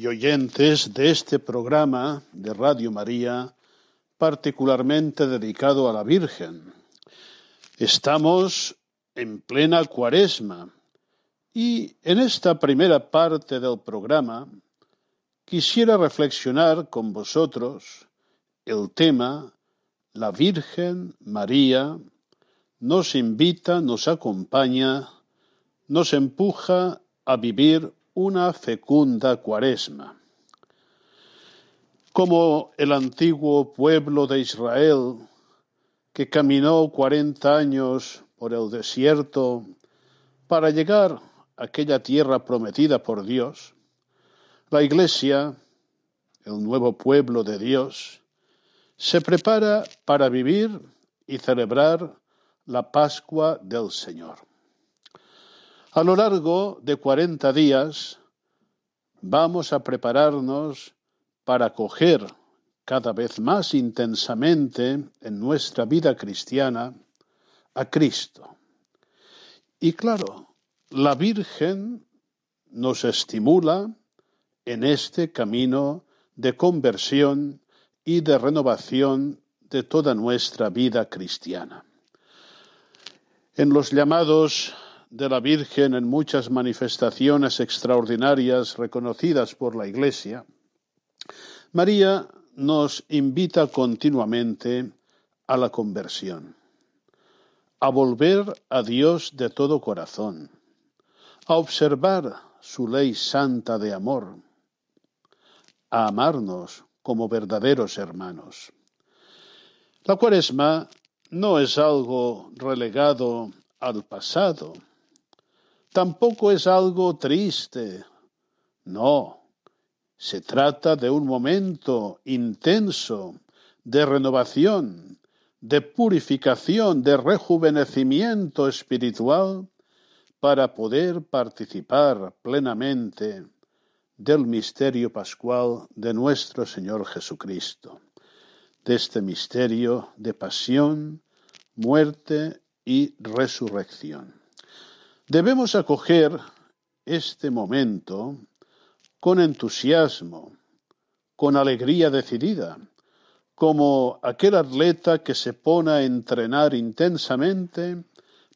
y oyentes de este programa de Radio María, particularmente dedicado a la Virgen. Estamos en plena cuaresma y en esta primera parte del programa quisiera reflexionar con vosotros el tema La Virgen María nos invita, nos acompaña, nos empuja a vivir una fecunda cuaresma. Como el antiguo pueblo de Israel, que caminó cuarenta años por el desierto para llegar a aquella tierra prometida por Dios, la Iglesia, el nuevo pueblo de Dios, se prepara para vivir y celebrar la Pascua del Señor. A lo largo de cuarenta días vamos a prepararnos para acoger cada vez más intensamente en nuestra vida cristiana a Cristo. Y claro, la Virgen nos estimula en este camino de conversión y de renovación de toda nuestra vida cristiana. En los llamados de la Virgen en muchas manifestaciones extraordinarias reconocidas por la Iglesia, María nos invita continuamente a la conversión, a volver a Dios de todo corazón, a observar su ley santa de amor, a amarnos como verdaderos hermanos. La cuaresma no es algo relegado al pasado, tampoco es algo triste, no, se trata de un momento intenso de renovación, de purificación, de rejuvenecimiento espiritual para poder participar plenamente del misterio pascual de nuestro Señor Jesucristo, de este misterio de pasión, muerte y resurrección. Debemos acoger este momento con entusiasmo, con alegría decidida, como aquel atleta que se pone a entrenar intensamente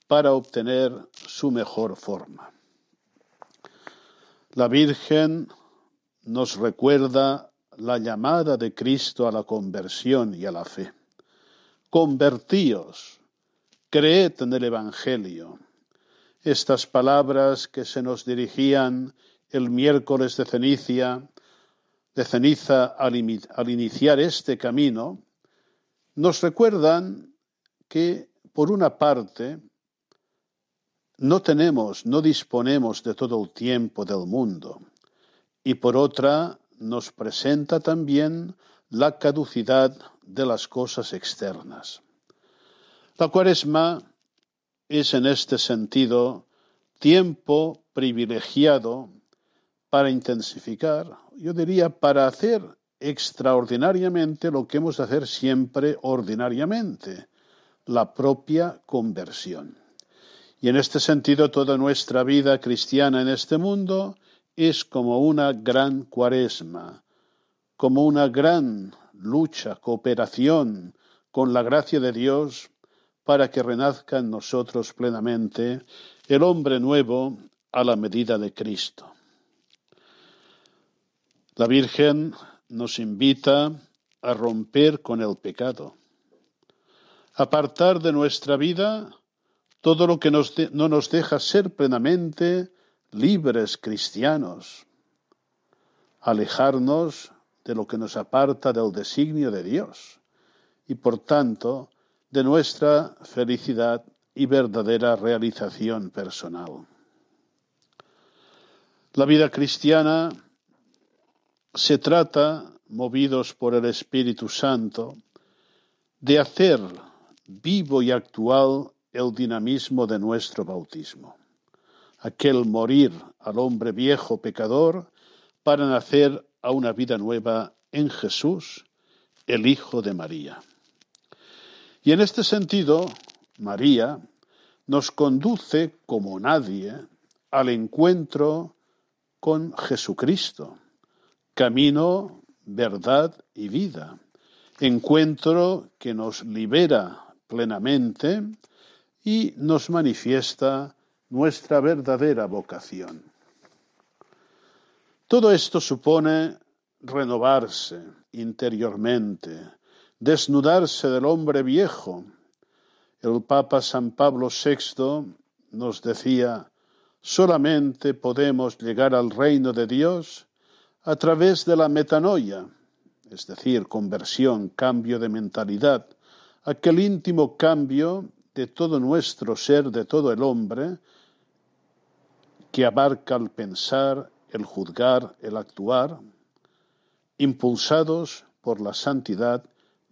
para obtener su mejor forma. La Virgen nos recuerda la llamada de Cristo a la conversión y a la fe. Convertíos, creed en el Evangelio. Estas palabras que se nos dirigían el miércoles de ceniza, de ceniza al, al iniciar este camino, nos recuerdan que, por una parte, no tenemos, no disponemos de todo el tiempo del mundo, y por otra, nos presenta también la caducidad de las cosas externas. La cuaresma es en este sentido tiempo privilegiado para intensificar, yo diría para hacer extraordinariamente lo que hemos de hacer siempre ordinariamente, la propia conversión. Y en este sentido toda nuestra vida cristiana en este mundo es como una gran cuaresma, como una gran lucha, cooperación con la gracia de Dios para que renazca en nosotros plenamente el hombre nuevo a la medida de Cristo. La Virgen nos invita a romper con el pecado, apartar de nuestra vida todo lo que no nos deja ser plenamente libres cristianos, alejarnos de lo que nos aparta del designio de Dios y por tanto de nuestra felicidad y verdadera realización personal. La vida cristiana se trata, movidos por el Espíritu Santo, de hacer vivo y actual el dinamismo de nuestro bautismo, aquel morir al hombre viejo pecador para nacer a una vida nueva en Jesús, el Hijo de María. Y en este sentido, María nos conduce como nadie al encuentro con Jesucristo, camino, verdad y vida, encuentro que nos libera plenamente y nos manifiesta nuestra verdadera vocación. Todo esto supone renovarse interiormente, desnudarse del hombre viejo. El Papa San Pablo VI nos decía, solamente podemos llegar al reino de Dios a través de la metanoia, es decir, conversión, cambio de mentalidad, aquel íntimo cambio de todo nuestro ser, de todo el hombre, que abarca el pensar, el juzgar, el actuar, impulsados por la santidad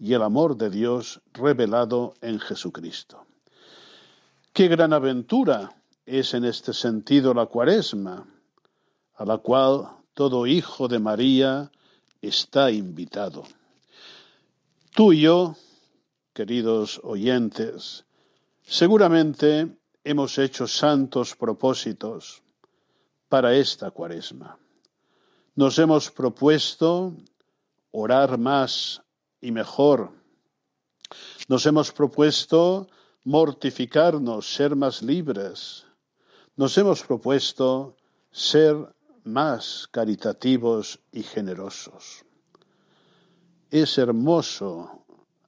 y el amor de Dios revelado en Jesucristo. Qué gran aventura es en este sentido la cuaresma, a la cual todo hijo de María está invitado. Tú y yo, queridos oyentes, seguramente hemos hecho santos propósitos para esta cuaresma. Nos hemos propuesto orar más y mejor. Nos hemos propuesto mortificarnos, ser más libres. Nos hemos propuesto ser más caritativos y generosos. Es hermoso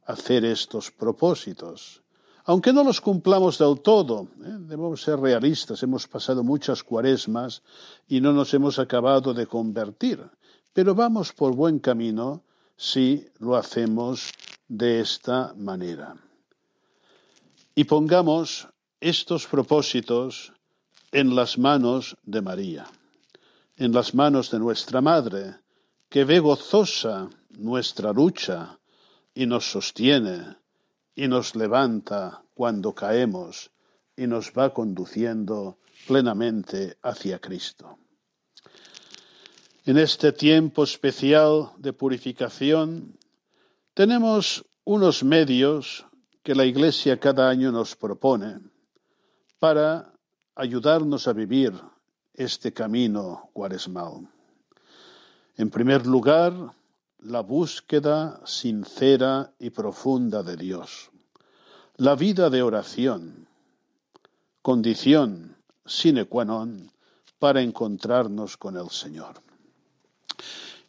hacer estos propósitos, aunque no los cumplamos del todo. ¿eh? Debemos ser realistas, hemos pasado muchas cuaresmas y no nos hemos acabado de convertir, pero vamos por buen camino si lo hacemos de esta manera. Y pongamos estos propósitos en las manos de María en las manos de nuestra Madre, que ve gozosa nuestra lucha y nos sostiene y nos levanta cuando caemos y nos va conduciendo plenamente hacia Cristo. En este tiempo especial de purificación tenemos unos medios que la Iglesia cada año nos propone para ayudarnos a vivir este camino cuaresmal. En primer lugar, la búsqueda sincera y profunda de Dios. La vida de oración, condición sine qua non para encontrarnos con el Señor.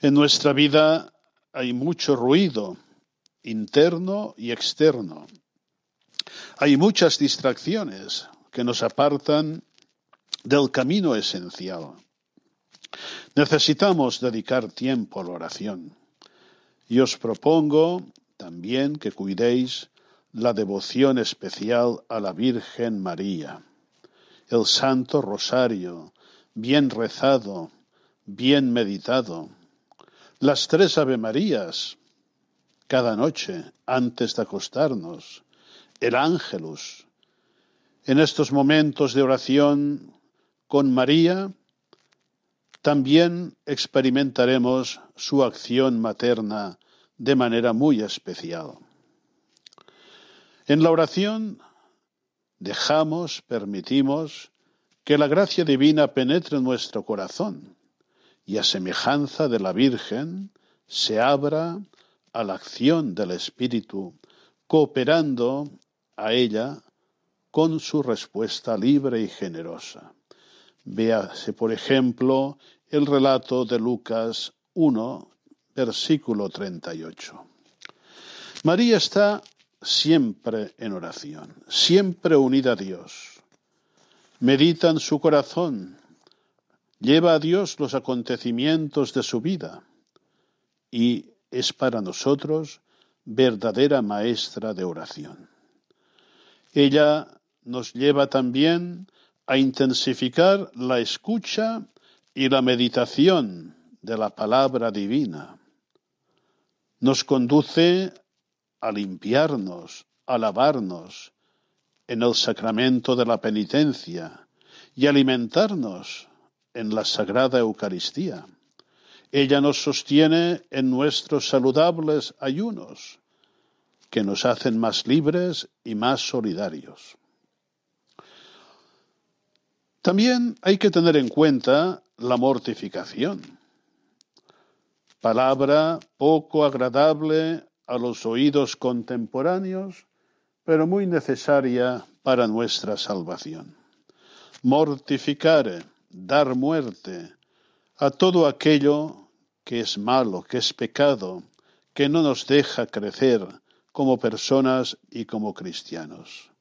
En nuestra vida hay mucho ruido interno y externo. Hay muchas distracciones que nos apartan del camino esencial. Necesitamos dedicar tiempo a la oración. Y os propongo también que cuidéis la devoción especial a la Virgen María, el Santo Rosario, bien rezado, bien meditado, las tres Ave Marías cada noche antes de acostarnos, el Ángelus. En estos momentos de oración con María también experimentaremos su acción materna de manera muy especial. En la oración dejamos, permitimos que la gracia divina penetre en nuestro corazón y a semejanza de la Virgen se abra a la acción del Espíritu, cooperando a ella con su respuesta libre y generosa. Véase, por ejemplo, el relato de Lucas 1, versículo 38. María está siempre en oración, siempre unida a Dios. Medita en su corazón, lleva a Dios los acontecimientos de su vida y es para nosotros verdadera maestra de oración. Ella nos lleva también a intensificar la escucha y la meditación de la palabra divina. Nos conduce a limpiarnos, a lavarnos en el sacramento de la penitencia y alimentarnos en la Sagrada Eucaristía. Ella nos sostiene en nuestros saludables ayunos, que nos hacen más libres y más solidarios. También hay que tener en cuenta la mortificación, palabra poco agradable a los oídos contemporáneos, pero muy necesaria para nuestra salvación. Mortificare, dar muerte a todo aquello que es malo, que es pecado, que no nos deja crecer como personas y como cristianos.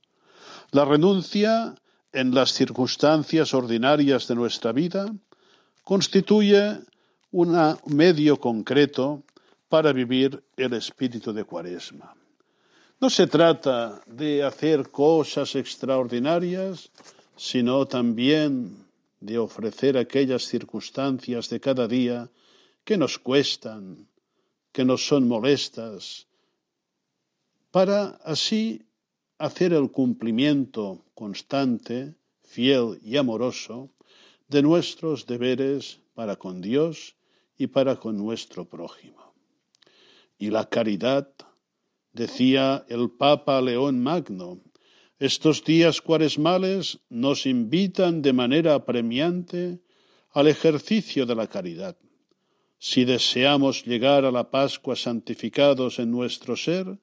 La renuncia en las circunstancias ordinarias de nuestra vida constituye un medio concreto para vivir el espíritu de Cuaresma. No se trata de hacer cosas extraordinarias, sino también de ofrecer aquellas circunstancias de cada día que nos cuestan, que nos son molestas, para así hacer el cumplimiento constante, fiel y amoroso de nuestros deberes para con Dios y para con nuestro prójimo y la caridad, decía el Papa León Magno. Estos días cuaresmales nos invitan de manera apremiante al ejercicio de la caridad. Si deseamos llegar a la Pascua santificados en nuestro ser,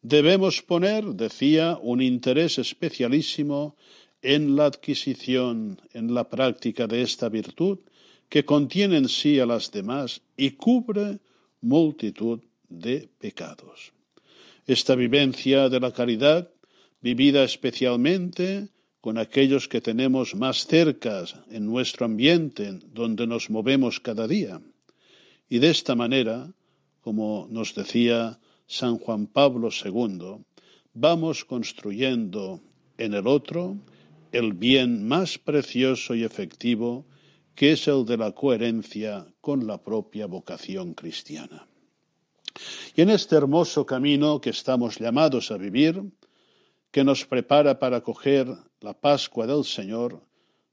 debemos poner, decía, un interés especialísimo en la adquisición, en la práctica de esta virtud que contiene en sí a las demás y cubre multitud de pecados. Esta vivencia de la caridad, vivida especialmente con aquellos que tenemos más cerca en nuestro ambiente, donde nos movemos cada día. Y de esta manera, como nos decía San Juan Pablo II, vamos construyendo en el otro el bien más precioso y efectivo, que es el de la coherencia con la propia vocación cristiana. Y en este hermoso camino que estamos llamados a vivir, que nos prepara para coger la Pascua del Señor,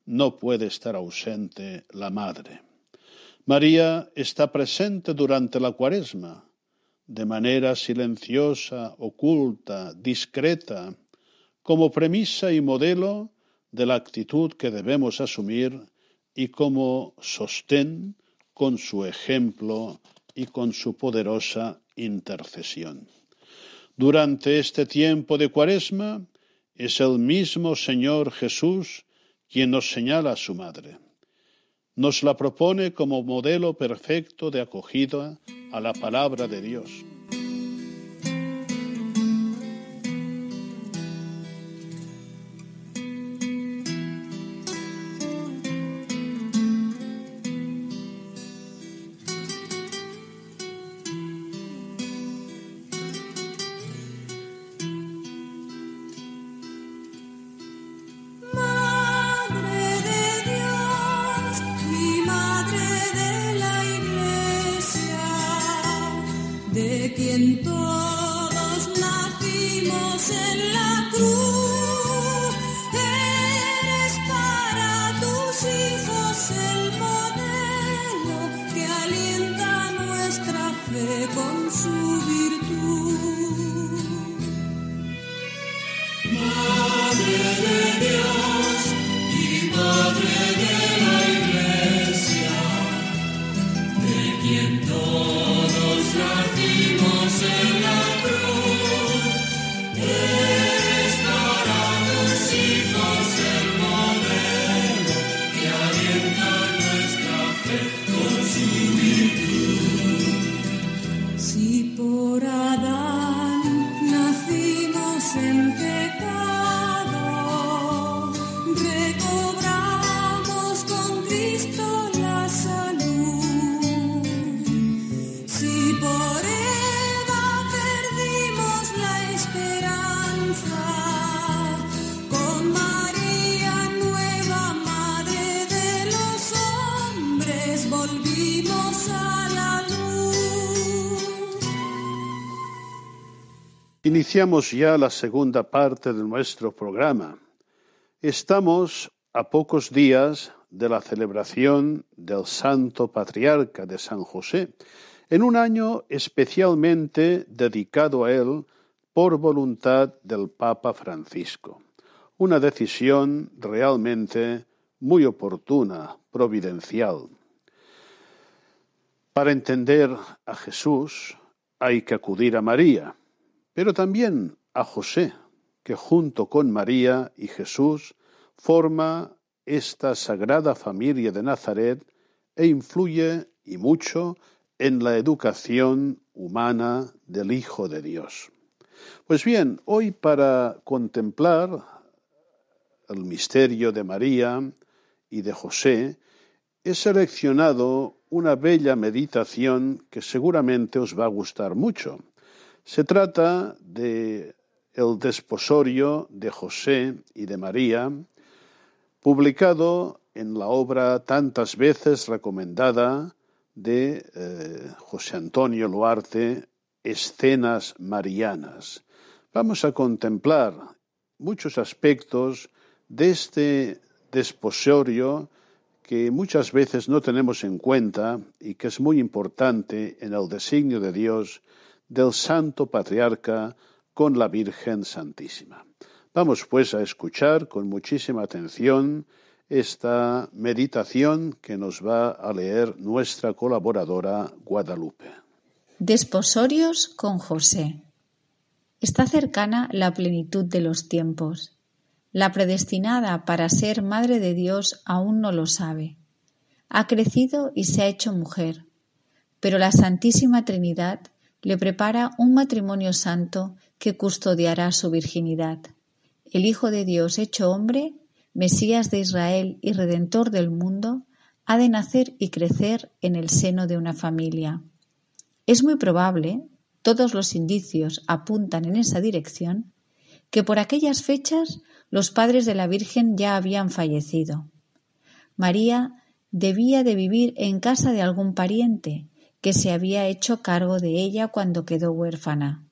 no puede estar ausente la Madre. María está presente durante la cuaresma, de manera silenciosa, oculta, discreta, como premisa y modelo de la actitud que debemos asumir y como sostén con su ejemplo y con su poderosa intercesión. Durante este tiempo de cuaresma es el mismo Señor Jesús quien nos señala a su madre. Nos la propone como modelo perfecto de acogida a la palabra de Dios. Iniciamos ya la segunda parte de nuestro programa. Estamos a pocos días de la celebración del Santo Patriarca de San José, en un año especialmente dedicado a él por voluntad del Papa Francisco. Una decisión realmente muy oportuna, providencial. Para entender a Jesús hay que acudir a María, pero también a José, que junto con María y Jesús forma esta sagrada familia de Nazaret e influye y mucho en la educación humana del Hijo de Dios. Pues bien, hoy para contemplar el misterio de María y de José, he seleccionado una bella meditación que seguramente os va a gustar mucho. Se trata de el desposorio de José y de María, publicado en la obra tantas veces recomendada de eh, José Antonio Luarte, Escenas Marianas. Vamos a contemplar muchos aspectos de este desposorio que muchas veces no tenemos en cuenta y que es muy importante en el designio de Dios del Santo Patriarca con la Virgen Santísima. Vamos pues a escuchar con muchísima atención esta meditación que nos va a leer nuestra colaboradora Guadalupe. Desposorios con José. Está cercana la plenitud de los tiempos. La predestinada para ser Madre de Dios aún no lo sabe. Ha crecido y se ha hecho mujer, pero la Santísima Trinidad le prepara un matrimonio santo que custodiará su virginidad. El Hijo de Dios hecho hombre, Mesías de Israel y Redentor del mundo, ha de nacer y crecer en el seno de una familia. Es muy probable, todos los indicios apuntan en esa dirección, que por aquellas fechas los padres de la Virgen ya habían fallecido. María debía de vivir en casa de algún pariente que se había hecho cargo de ella cuando quedó huérfana.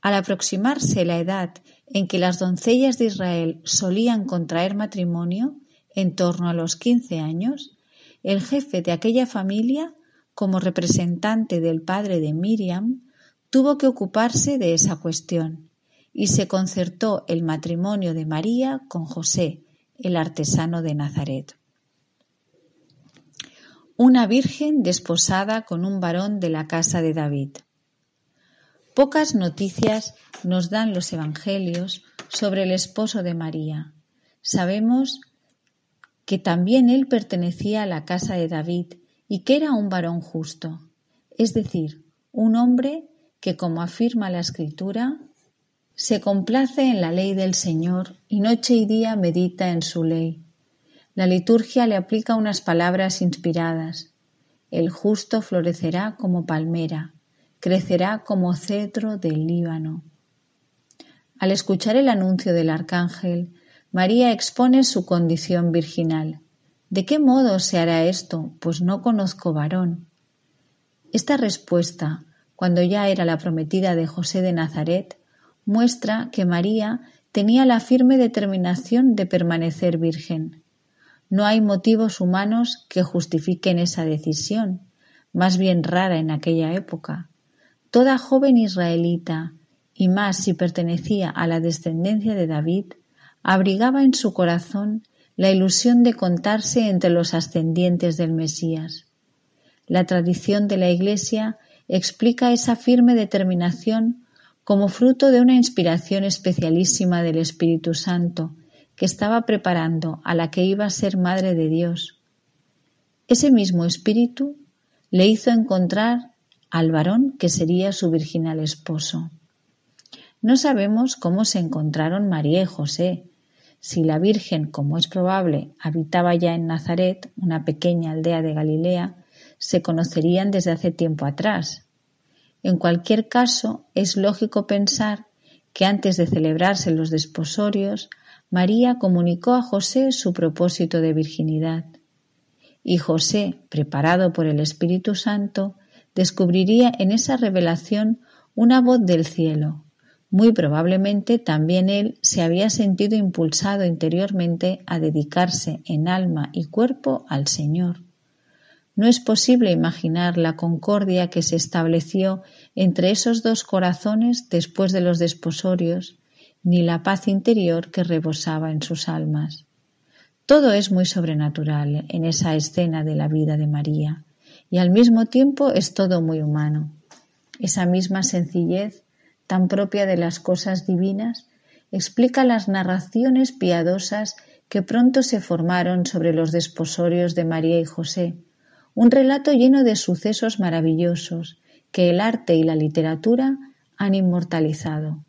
Al aproximarse la edad en que las doncellas de Israel solían contraer matrimonio, en torno a los quince años, el jefe de aquella familia, como representante del padre de Miriam, tuvo que ocuparse de esa cuestión y se concertó el matrimonio de María con José, el artesano de Nazaret. Una virgen desposada con un varón de la casa de David. Pocas noticias nos dan los evangelios sobre el esposo de María. Sabemos que también él pertenecía a la casa de David y que era un varón justo, es decir, un hombre que, como afirma la Escritura, se complace en la ley del Señor y noche y día medita en su ley. La liturgia le aplica unas palabras inspiradas. El justo florecerá como palmera, crecerá como cedro del Líbano. Al escuchar el anuncio del arcángel, María expone su condición virginal. ¿De qué modo se hará esto? Pues no conozco varón. Esta respuesta, cuando ya era la prometida de José de Nazaret, muestra que María tenía la firme determinación de permanecer virgen. No hay motivos humanos que justifiquen esa decisión, más bien rara en aquella época. Toda joven israelita, y más si pertenecía a la descendencia de David, abrigaba en su corazón la ilusión de contarse entre los ascendientes del Mesías. La tradición de la Iglesia explica esa firme determinación como fruto de una inspiración especialísima del Espíritu Santo que estaba preparando a la que iba a ser Madre de Dios. Ese mismo Espíritu le hizo encontrar al varón que sería su virginal esposo. No sabemos cómo se encontraron María y José, si la Virgen, como es probable, habitaba ya en Nazaret, una pequeña aldea de Galilea, se conocerían desde hace tiempo atrás, en cualquier caso, es lógico pensar que antes de celebrarse los desposorios, María comunicó a José su propósito de virginidad. y José, preparado por el Espíritu Santo, descubriría en esa revelación una voz del cielo. Muy probablemente también él se había sentido impulsado interiormente a dedicarse en alma y cuerpo al Señor. No es posible imaginar la concordia que se estableció entre esos dos corazones después de los desposorios, ni la paz interior que rebosaba en sus almas. Todo es muy sobrenatural en esa escena de la vida de María, y al mismo tiempo es todo muy humano. Esa misma sencillez, tan propia de las cosas divinas, explica las narraciones piadosas que pronto se formaron sobre los desposorios de María y José, un relato lleno de sucesos maravillosos que el arte y la literatura han inmortalizado.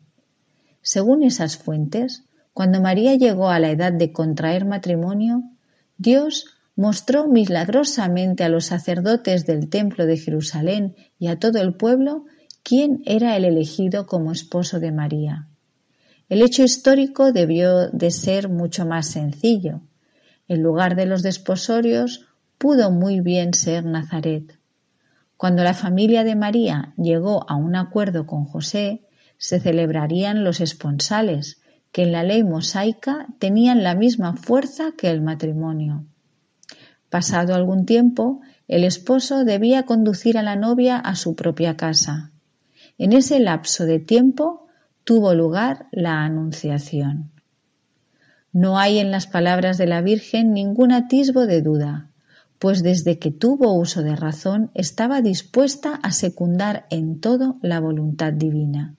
Según esas fuentes, cuando María llegó a la edad de contraer matrimonio, Dios mostró milagrosamente a los sacerdotes del templo de Jerusalén y a todo el pueblo quién era el elegido como esposo de María. El hecho histórico debió de ser mucho más sencillo. En lugar de los desposorios pudo muy bien ser Nazaret. Cuando la familia de María llegó a un acuerdo con José, se celebrarían los esponsales, que en la ley mosaica tenían la misma fuerza que el matrimonio. Pasado algún tiempo, el esposo debía conducir a la novia a su propia casa. En ese lapso de tiempo tuvo lugar la anunciación. No hay en las palabras de la Virgen ningún atisbo de duda, pues desde que tuvo uso de razón estaba dispuesta a secundar en todo la voluntad divina.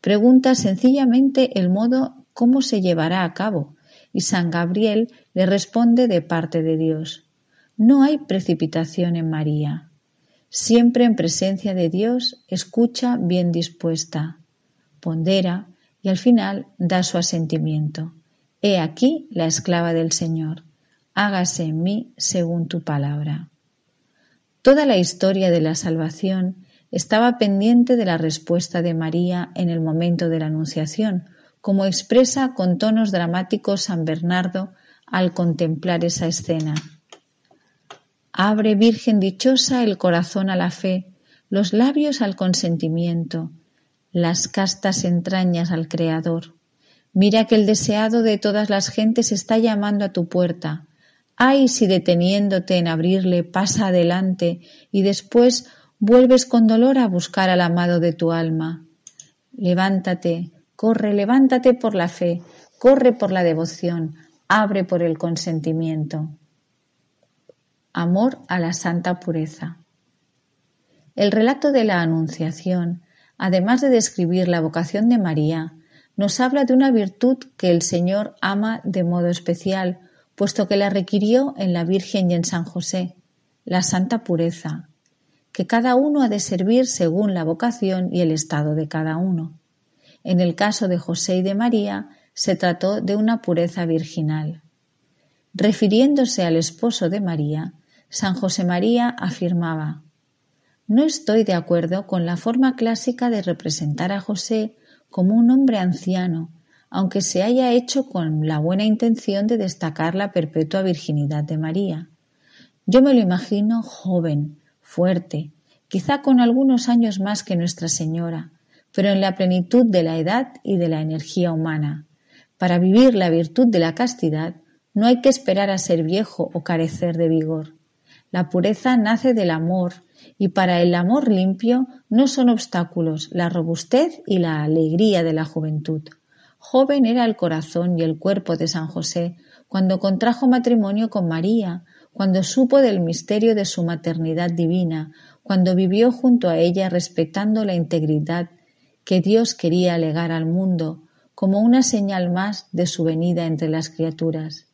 Pregunta sencillamente el modo cómo se llevará a cabo, y San Gabriel le responde de parte de Dios. No hay precipitación en María. Siempre en presencia de Dios escucha bien dispuesta, pondera y al final da su asentimiento. He aquí la esclava del Señor. Hágase en mí según tu palabra. Toda la historia de la salvación estaba pendiente de la respuesta de María en el momento de la Anunciación, como expresa con tonos dramáticos San Bernardo al contemplar esa escena. Abre, Virgen dichosa, el corazón a la fe, los labios al consentimiento, las castas entrañas al Creador. Mira que el deseado de todas las gentes está llamando a tu puerta. Ay, si deteniéndote en abrirle pasa adelante y después vuelves con dolor a buscar al amado de tu alma. Levántate, Corre, levántate por la fe, corre por la devoción, abre por el consentimiento. Amor a la santa pureza. El relato de la Anunciación, además de describir la vocación de María, nos habla de una virtud que el Señor ama de modo especial, puesto que la requirió en la Virgen y en San José, la santa pureza, que cada uno ha de servir según la vocación y el estado de cada uno. En el caso de José y de María se trató de una pureza virginal. Refiriéndose al esposo de María, San José María afirmaba No estoy de acuerdo con la forma clásica de representar a José como un hombre anciano, aunque se haya hecho con la buena intención de destacar la perpetua virginidad de María. Yo me lo imagino joven, fuerte, quizá con algunos años más que Nuestra Señora, pero en la plenitud de la edad y de la energía humana. Para vivir la virtud de la castidad no hay que esperar a ser viejo o carecer de vigor. La pureza nace del amor y para el amor limpio no son obstáculos la robustez y la alegría de la juventud. Joven era el corazón y el cuerpo de San José cuando contrajo matrimonio con María, cuando supo del misterio de su maternidad divina, cuando vivió junto a ella respetando la integridad que Dios quería legar al mundo como una señal más de su venida entre las criaturas.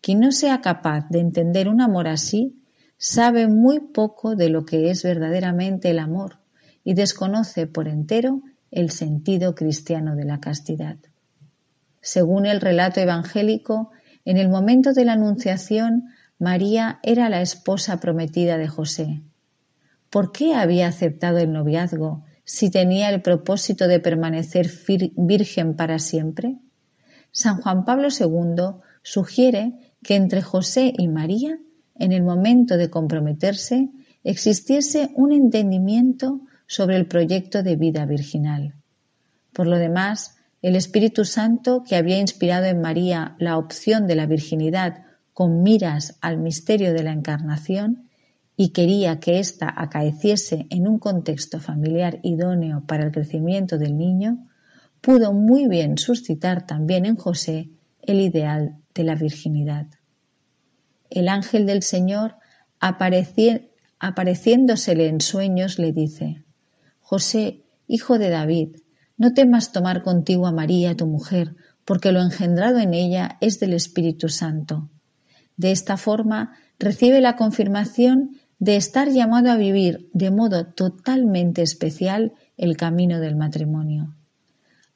Quien no sea capaz de entender un amor así, sabe muy poco de lo que es verdaderamente el amor y desconoce por entero el sentido cristiano de la castidad. Según el relato evangélico, en el momento de la Anunciación, María era la esposa prometida de José. ¿Por qué había aceptado el noviazgo si tenía el propósito de permanecer virgen para siempre? San Juan Pablo II sugiere que entre José y María en el momento de comprometerse, existiese un entendimiento sobre el proyecto de vida virginal. Por lo demás, el Espíritu Santo, que había inspirado en María la opción de la virginidad con miras al misterio de la encarnación y quería que ésta acaeciese en un contexto familiar idóneo para el crecimiento del niño, pudo muy bien suscitar también en José el ideal de la virginidad. El ángel del Señor, apareciéndosele en sueños, le dice, José, hijo de David, no temas tomar contigo a María, tu mujer, porque lo engendrado en ella es del Espíritu Santo. De esta forma recibe la confirmación de estar llamado a vivir de modo totalmente especial el camino del matrimonio.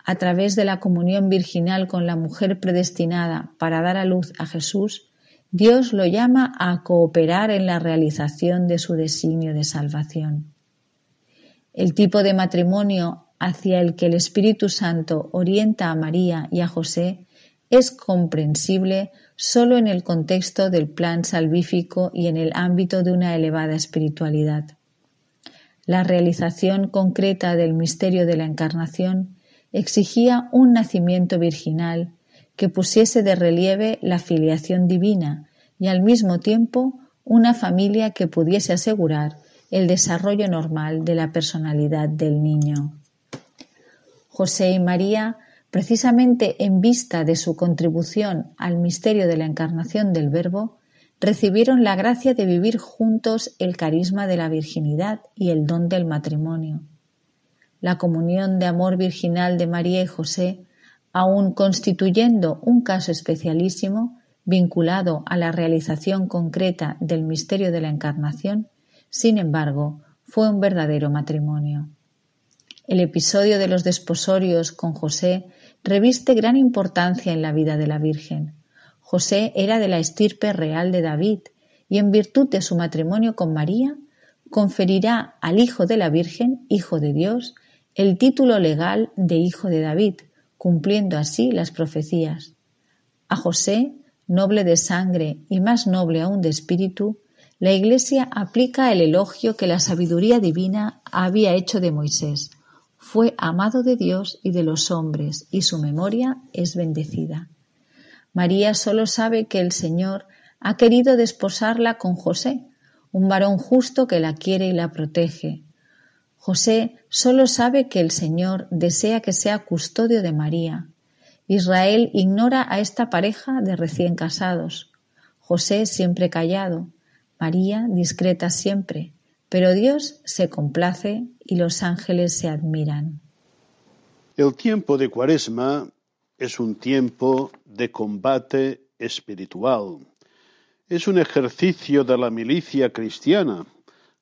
A través de la comunión virginal con la mujer predestinada para dar a luz a Jesús, Dios lo llama a cooperar en la realización de su designio de salvación. El tipo de matrimonio hacia el que el Espíritu Santo orienta a María y a José es comprensible sólo en el contexto del plan salvífico y en el ámbito de una elevada espiritualidad. La realización concreta del misterio de la Encarnación exigía un nacimiento virginal que pusiese de relieve la filiación divina y al mismo tiempo una familia que pudiese asegurar el desarrollo normal de la personalidad del niño. José y María, precisamente en vista de su contribución al misterio de la encarnación del Verbo, recibieron la gracia de vivir juntos el carisma de la virginidad y el don del matrimonio. La comunión de amor virginal de María y José aun constituyendo un caso especialísimo vinculado a la realización concreta del misterio de la Encarnación, sin embargo, fue un verdadero matrimonio. El episodio de los desposorios con José reviste gran importancia en la vida de la Virgen. José era de la estirpe real de David y en virtud de su matrimonio con María conferirá al Hijo de la Virgen, Hijo de Dios, el título legal de Hijo de David, cumpliendo así las profecías. A José, noble de sangre y más noble aún de espíritu, la Iglesia aplica el elogio que la sabiduría divina había hecho de Moisés. Fue amado de Dios y de los hombres, y su memoria es bendecida. María solo sabe que el Señor ha querido desposarla con José, un varón justo que la quiere y la protege, José solo sabe que el Señor desea que sea custodio de María. Israel ignora a esta pareja de recién casados. José siempre callado, María discreta siempre, pero Dios se complace y los ángeles se admiran. El tiempo de Cuaresma es un tiempo de combate espiritual. Es un ejercicio de la milicia cristiana,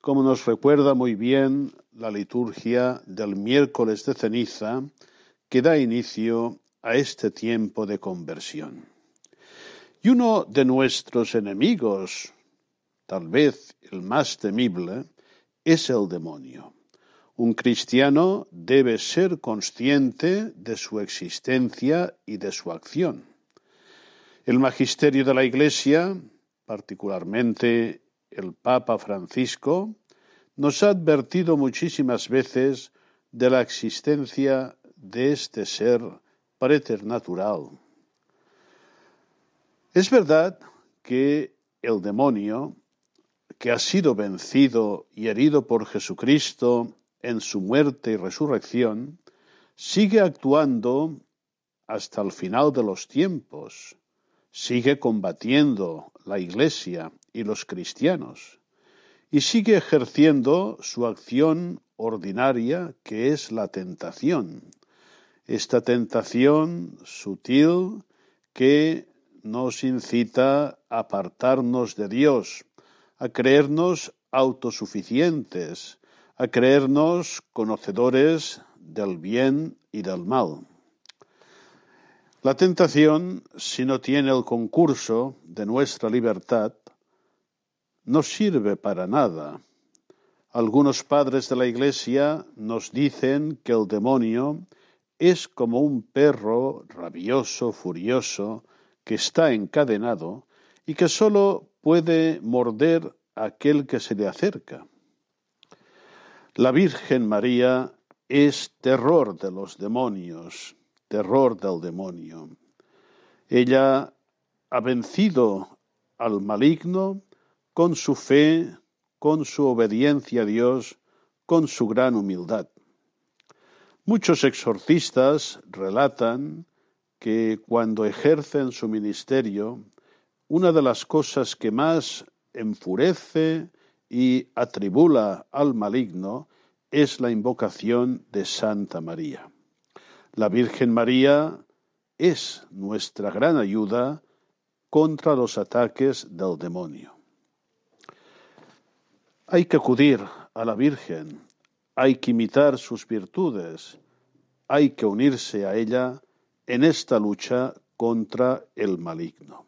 como nos recuerda muy bien la liturgia del miércoles de ceniza que da inicio a este tiempo de conversión. Y uno de nuestros enemigos, tal vez el más temible, es el demonio. Un cristiano debe ser consciente de su existencia y de su acción. El magisterio de la Iglesia, particularmente el Papa Francisco, nos ha advertido muchísimas veces de la existencia de este ser preternatural. Es verdad que el demonio, que ha sido vencido y herido por Jesucristo en su muerte y resurrección, sigue actuando hasta el final de los tiempos, sigue combatiendo la Iglesia y los cristianos y sigue ejerciendo su acción ordinaria que es la tentación. Esta tentación sutil que nos incita a apartarnos de Dios, a creernos autosuficientes, a creernos conocedores del bien y del mal. La tentación, si no tiene el concurso de nuestra libertad, no sirve para nada. Algunos padres de la Iglesia nos dicen que el demonio es como un perro rabioso, furioso, que está encadenado y que sólo puede morder aquel que se le acerca. La Virgen María es terror de los demonios, terror del demonio. Ella ha vencido al maligno con su fe, con su obediencia a Dios, con su gran humildad. Muchos exorcistas relatan que cuando ejercen su ministerio, una de las cosas que más enfurece y atribula al maligno es la invocación de Santa María. La Virgen María es nuestra gran ayuda contra los ataques del demonio. Hay que acudir a la Virgen, hay que imitar sus virtudes, hay que unirse a ella en esta lucha contra el maligno.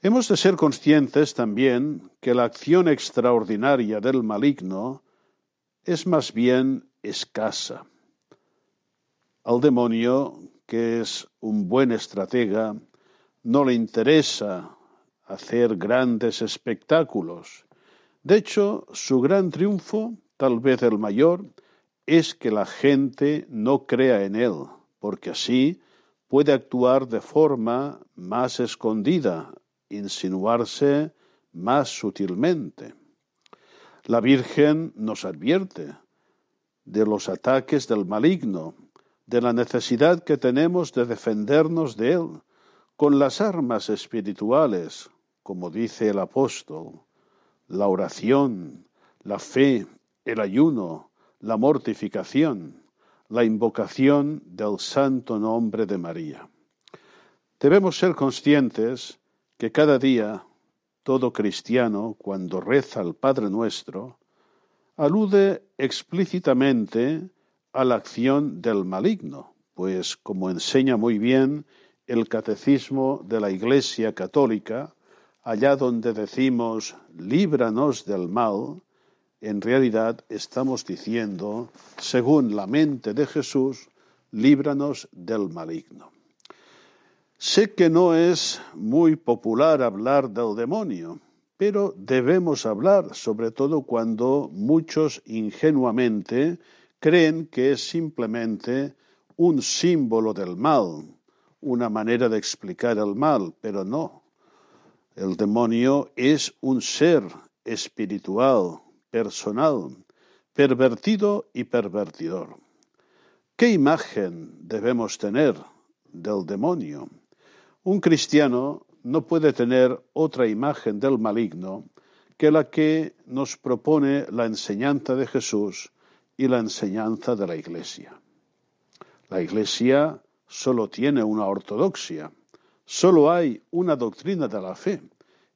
Hemos de ser conscientes también que la acción extraordinaria del maligno es más bien escasa. Al demonio, que es un buen estratega, no le interesa hacer grandes espectáculos. De hecho, su gran triunfo, tal vez el mayor, es que la gente no crea en él, porque así puede actuar de forma más escondida, insinuarse más sutilmente. La Virgen nos advierte de los ataques del maligno, de la necesidad que tenemos de defendernos de él con las armas espirituales, como dice el apóstol, la oración, la fe, el ayuno, la mortificación, la invocación del santo nombre de María. Debemos ser conscientes que cada día todo cristiano, cuando reza el Padre Nuestro, alude explícitamente a la acción del maligno, pues como enseña muy bien el catecismo de la Iglesia Católica, allá donde decimos líbranos del mal, en realidad estamos diciendo, según la mente de Jesús, líbranos del maligno. Sé que no es muy popular hablar del demonio, pero debemos hablar, sobre todo cuando muchos ingenuamente creen que es simplemente un símbolo del mal, una manera de explicar el mal, pero no. El demonio es un ser espiritual, personal, pervertido y pervertidor. ¿Qué imagen debemos tener del demonio? Un cristiano no puede tener otra imagen del maligno que la que nos propone la enseñanza de Jesús y la enseñanza de la Iglesia. La Iglesia solo tiene una ortodoxia, solo hay una doctrina de la fe,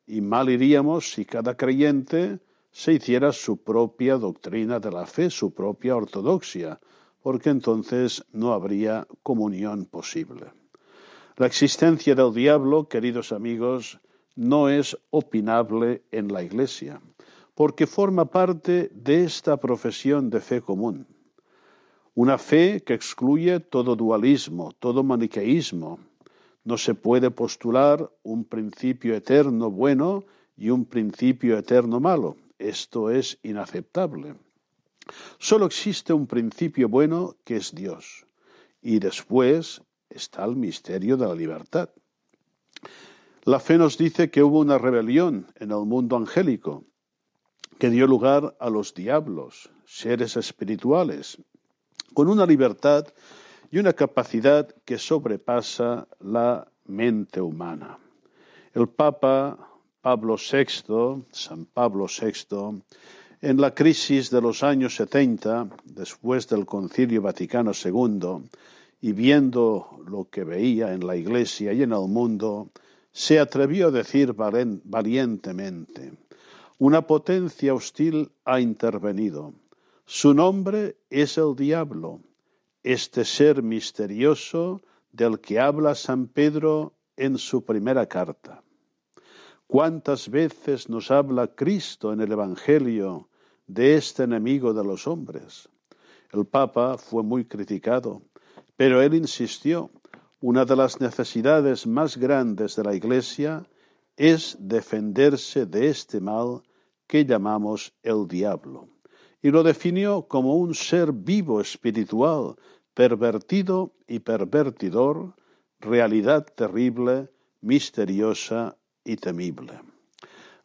y mal iríamos si cada creyente se hiciera su propia doctrina de la fe, su propia ortodoxia, porque entonces no habría comunión posible. La existencia del diablo, queridos amigos, no es opinable en la Iglesia, porque forma parte de esta profesión de fe común. Una fe que excluye todo dualismo, todo maniqueísmo. No se puede postular un principio eterno bueno y un principio eterno malo. Esto es inaceptable. Solo existe un principio bueno que es Dios. Y después está el misterio de la libertad. La fe nos dice que hubo una rebelión en el mundo angélico que dio lugar a los diablos, seres espirituales, con una libertad y una capacidad que sobrepasa la mente humana. El Papa Pablo VI, San Pablo VI, en la crisis de los años 70, después del Concilio Vaticano II, y viendo lo que veía en la Iglesia y en el mundo, se atrevió a decir valientemente, una potencia hostil ha intervenido. Su nombre es el diablo, este ser misterioso del que habla San Pedro en su primera carta. ¿Cuántas veces nos habla Cristo en el Evangelio de este enemigo de los hombres? El Papa fue muy criticado pero él insistió, una de las necesidades más grandes de la Iglesia es defenderse de este mal que llamamos el diablo, y lo definió como un ser vivo espiritual, pervertido y pervertidor, realidad terrible, misteriosa y temible.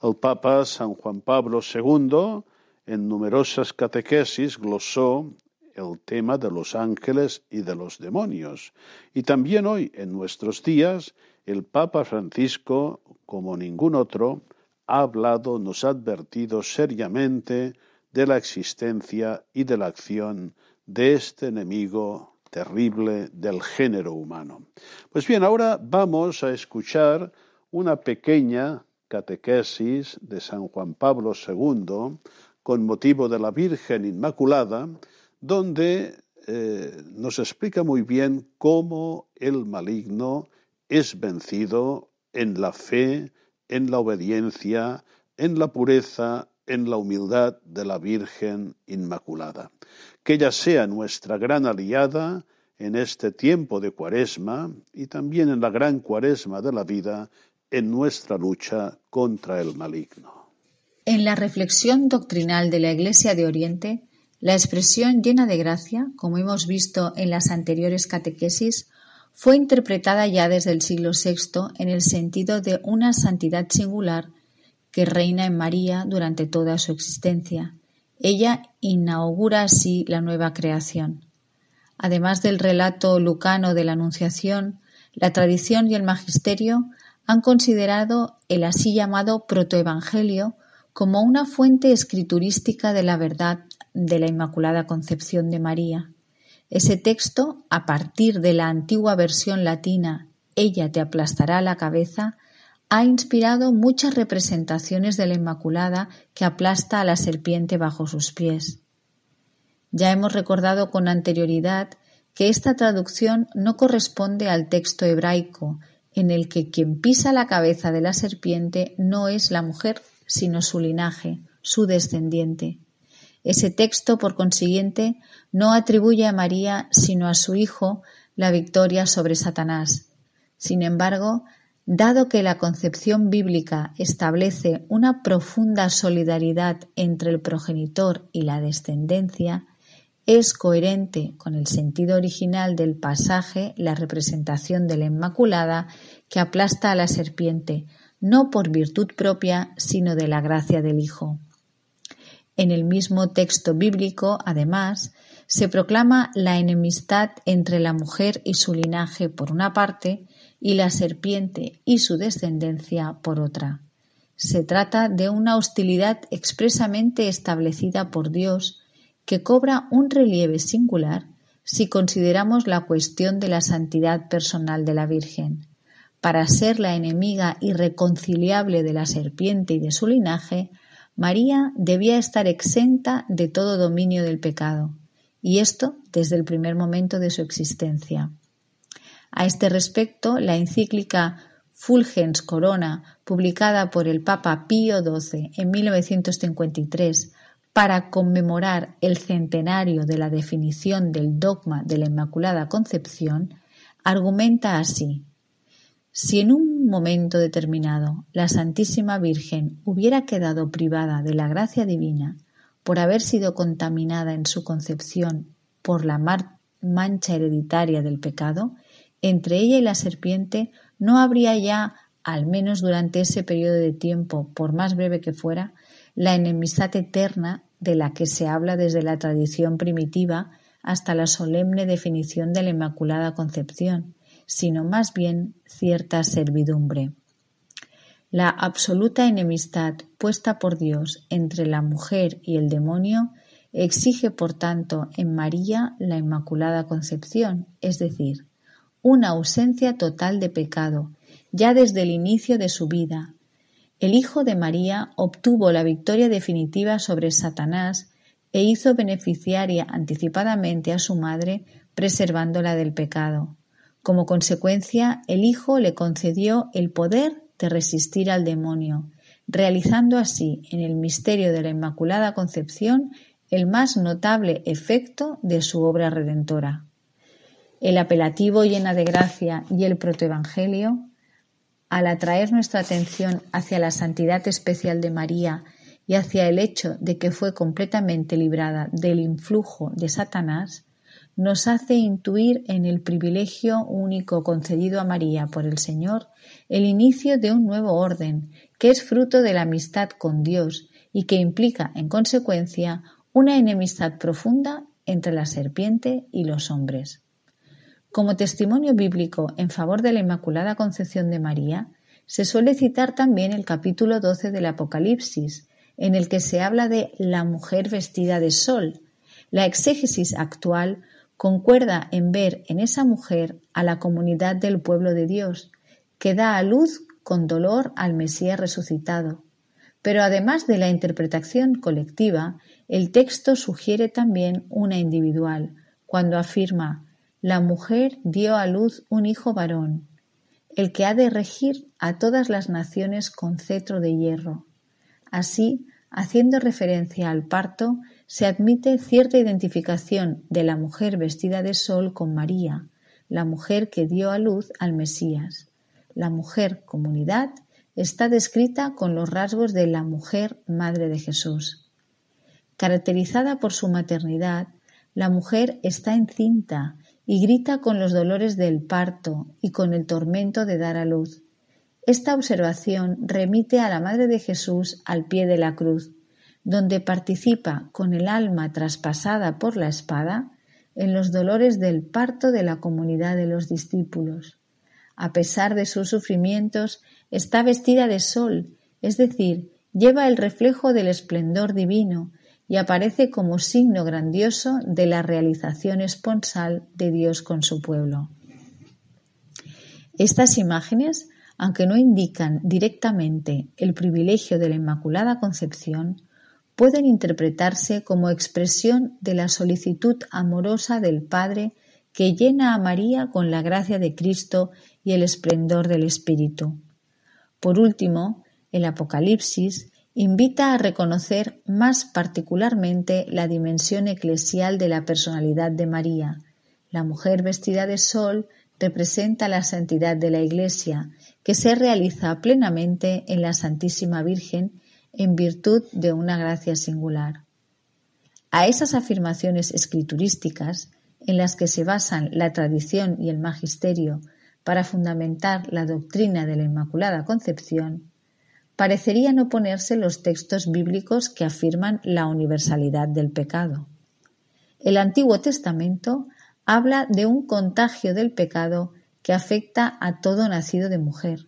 El Papa San Juan Pablo II, en numerosas catequesis, glosó el tema de los ángeles y de los demonios. Y también hoy, en nuestros días, el Papa Francisco, como ningún otro, ha hablado, nos ha advertido seriamente de la existencia y de la acción de este enemigo terrible del género humano. Pues bien, ahora vamos a escuchar una pequeña catequesis de San Juan Pablo II con motivo de la Virgen Inmaculada, donde eh, nos explica muy bien cómo el maligno es vencido en la fe, en la obediencia, en la pureza, en la humildad de la Virgen Inmaculada. Que ella sea nuestra gran aliada en este tiempo de cuaresma y también en la gran cuaresma de la vida en nuestra lucha contra el maligno. En la reflexión doctrinal de la Iglesia de Oriente, la expresión llena de gracia, como hemos visto en las anteriores catequesis, fue interpretada ya desde el siglo VI en el sentido de una santidad singular que reina en María durante toda su existencia. Ella inaugura así la nueva creación. Además del relato lucano de la Anunciación, la tradición y el magisterio han considerado el así llamado protoevangelio como una fuente escriturística de la verdad de la Inmaculada Concepción de María. Ese texto, a partir de la antigua versión latina Ella te aplastará la cabeza, ha inspirado muchas representaciones de la Inmaculada que aplasta a la serpiente bajo sus pies. Ya hemos recordado con anterioridad que esta traducción no corresponde al texto hebraico, en el que quien pisa la cabeza de la serpiente no es la mujer, sino su linaje, su descendiente. Ese texto, por consiguiente, no atribuye a María, sino a su Hijo, la victoria sobre Satanás. Sin embargo, dado que la concepción bíblica establece una profunda solidaridad entre el progenitor y la descendencia, es coherente con el sentido original del pasaje la representación de la Inmaculada que aplasta a la serpiente, no por virtud propia, sino de la gracia del Hijo. En el mismo texto bíblico, además, se proclama la enemistad entre la mujer y su linaje por una parte y la serpiente y su descendencia por otra. Se trata de una hostilidad expresamente establecida por Dios que cobra un relieve singular si consideramos la cuestión de la santidad personal de la Virgen. Para ser la enemiga irreconciliable de la serpiente y de su linaje, María debía estar exenta de todo dominio del pecado, y esto desde el primer momento de su existencia. A este respecto, la encíclica Fulgens Corona, publicada por el Papa Pío XII en 1953, para conmemorar el centenario de la definición del dogma de la Inmaculada Concepción, argumenta así. Si en un momento determinado la Santísima Virgen hubiera quedado privada de la gracia divina por haber sido contaminada en su concepción por la mancha hereditaria del pecado, entre ella y la serpiente no habría ya, al menos durante ese periodo de tiempo, por más breve que fuera, la enemistad eterna de la que se habla desde la tradición primitiva hasta la solemne definición de la Inmaculada Concepción, sino más bien cierta servidumbre. La absoluta enemistad puesta por Dios entre la mujer y el demonio exige, por tanto, en María la Inmaculada Concepción, es decir, una ausencia total de pecado, ya desde el inicio de su vida, el Hijo de María obtuvo la victoria definitiva sobre Satanás e hizo beneficiaria anticipadamente a su madre, preservándola del pecado. Como consecuencia, el Hijo le concedió el poder de resistir al demonio, realizando así en el misterio de la Inmaculada Concepción el más notable efecto de su obra redentora. El apelativo llena de gracia y el protoevangelio al atraer nuestra atención hacia la santidad especial de María y hacia el hecho de que fue completamente librada del influjo de Satanás, nos hace intuir en el privilegio único concedido a María por el Señor el inicio de un nuevo orden, que es fruto de la amistad con Dios y que implica, en consecuencia, una enemistad profunda entre la serpiente y los hombres. Como testimonio bíblico en favor de la Inmaculada Concepción de María, se suele citar también el capítulo 12 del Apocalipsis, en el que se habla de la mujer vestida de sol. La exégesis actual concuerda en ver en esa mujer a la comunidad del pueblo de Dios, que da a luz con dolor al Mesías resucitado. Pero además de la interpretación colectiva, el texto sugiere también una individual, cuando afirma la mujer dio a luz un hijo varón, el que ha de regir a todas las naciones con cetro de hierro. Así, haciendo referencia al parto, se admite cierta identificación de la mujer vestida de sol con María, la mujer que dio a luz al Mesías. La mujer comunidad está descrita con los rasgos de la mujer madre de Jesús. Caracterizada por su maternidad, la mujer está encinta y grita con los dolores del parto y con el tormento de dar a luz. Esta observación remite a la Madre de Jesús al pie de la cruz, donde participa con el alma traspasada por la espada en los dolores del parto de la comunidad de los discípulos. A pesar de sus sufrimientos, está vestida de sol, es decir, lleva el reflejo del esplendor divino y aparece como signo grandioso de la realización esponsal de Dios con su pueblo. Estas imágenes, aunque no indican directamente el privilegio de la Inmaculada Concepción, pueden interpretarse como expresión de la solicitud amorosa del Padre que llena a María con la gracia de Cristo y el esplendor del Espíritu. Por último, el Apocalipsis invita a reconocer más particularmente la dimensión eclesial de la personalidad de María. La mujer vestida de sol representa la santidad de la Iglesia, que se realiza plenamente en la Santísima Virgen en virtud de una gracia singular. A esas afirmaciones escriturísticas, en las que se basan la tradición y el magisterio para fundamentar la doctrina de la Inmaculada Concepción, parecerían oponerse los textos bíblicos que afirman la universalidad del pecado. El Antiguo Testamento habla de un contagio del pecado que afecta a todo nacido de mujer.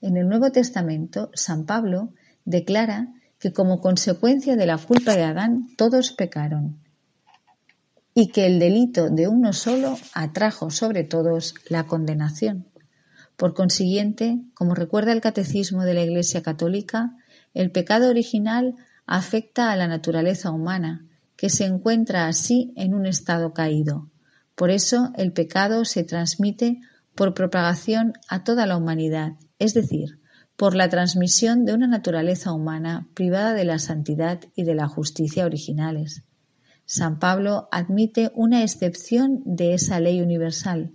En el Nuevo Testamento, San Pablo declara que como consecuencia de la culpa de Adán todos pecaron y que el delito de uno solo atrajo sobre todos la condenación. Por consiguiente, como recuerda el Catecismo de la Iglesia Católica, el pecado original afecta a la naturaleza humana, que se encuentra así en un estado caído. Por eso el pecado se transmite por propagación a toda la humanidad, es decir, por la transmisión de una naturaleza humana privada de la santidad y de la justicia originales. San Pablo admite una excepción de esa ley universal.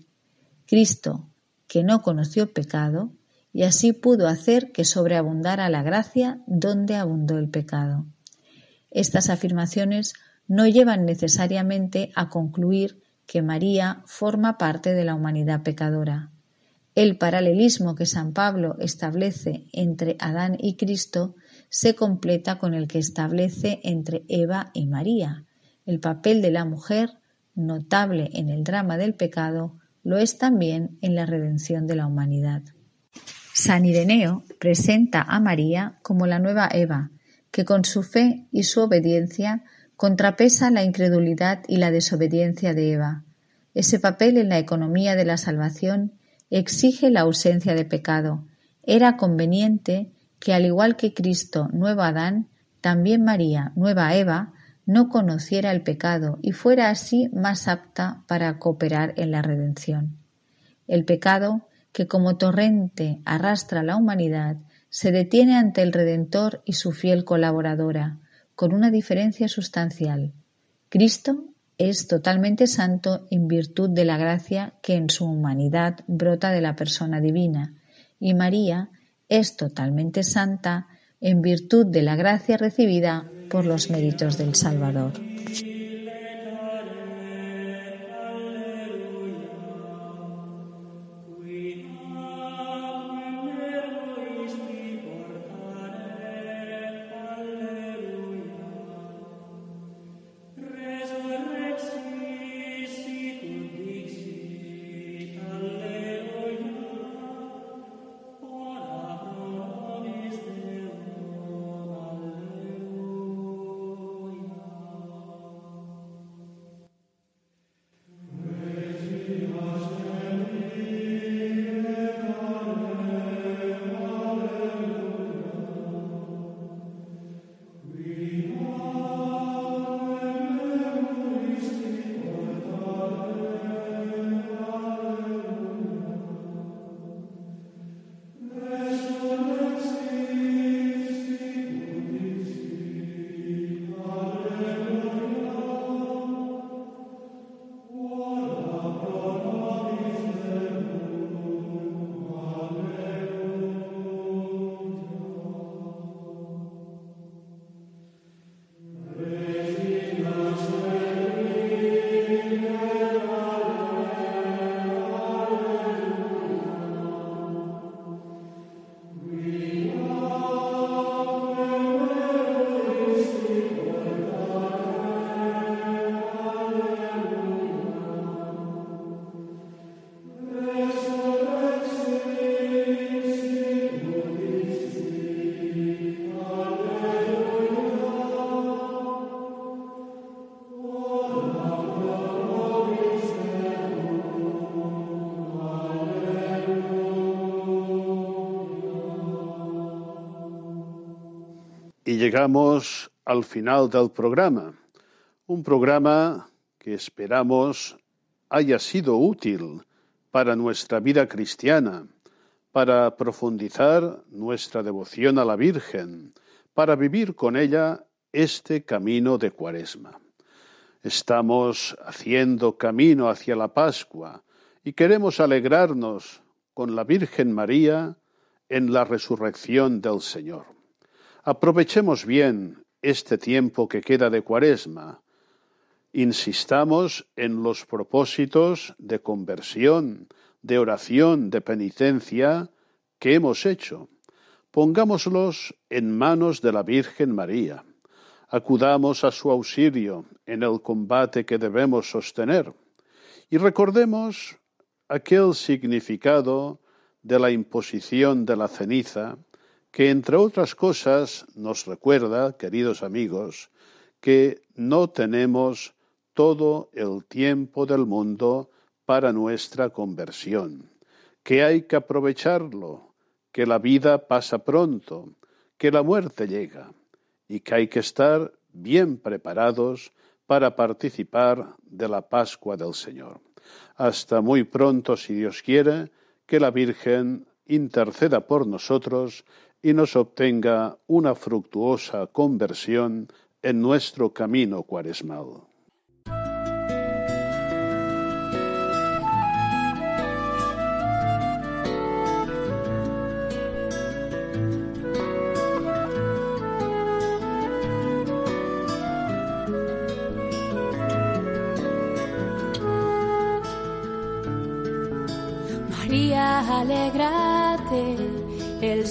Cristo, que no conoció pecado, y así pudo hacer que sobreabundara la gracia donde abundó el pecado. Estas afirmaciones no llevan necesariamente a concluir que María forma parte de la humanidad pecadora. El paralelismo que San Pablo establece entre Adán y Cristo se completa con el que establece entre Eva y María. El papel de la mujer, notable en el drama del pecado, lo es también en la redención de la humanidad. San Ireneo presenta a María como la nueva Eva, que con su fe y su obediencia contrapesa la incredulidad y la desobediencia de Eva. Ese papel en la economía de la salvación exige la ausencia de pecado. Era conveniente que, al igual que Cristo, nuevo Adán, también María, nueva Eva, no conociera el pecado y fuera así más apta para cooperar en la redención. El pecado, que como torrente arrastra a la humanidad, se detiene ante el Redentor y su fiel colaboradora, con una diferencia sustancial. Cristo es totalmente santo en virtud de la gracia que en su humanidad brota de la persona divina, y María es totalmente santa en virtud de la gracia recibida por los méritos del Salvador. Llegamos al final del programa. Un programa que esperamos haya sido útil para nuestra vida cristiana, para profundizar nuestra devoción a la Virgen, para vivir con ella este camino de Cuaresma. Estamos haciendo camino hacia la Pascua y queremos alegrarnos con la Virgen María en la resurrección del Señor. Aprovechemos bien este tiempo que queda de cuaresma. Insistamos en los propósitos de conversión, de oración, de penitencia que hemos hecho. Pongámoslos en manos de la Virgen María. Acudamos a su auxilio en el combate que debemos sostener. Y recordemos aquel significado de la imposición de la ceniza que entre otras cosas nos recuerda, queridos amigos, que no tenemos todo el tiempo del mundo para nuestra conversión, que hay que aprovecharlo, que la vida pasa pronto, que la muerte llega y que hay que estar bien preparados para participar de la Pascua del Señor. Hasta muy pronto, si Dios quiere, que la Virgen interceda por nosotros y nos obtenga una fructuosa conversión en nuestro camino cuaresmal. El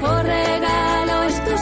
Mejor regalo es tu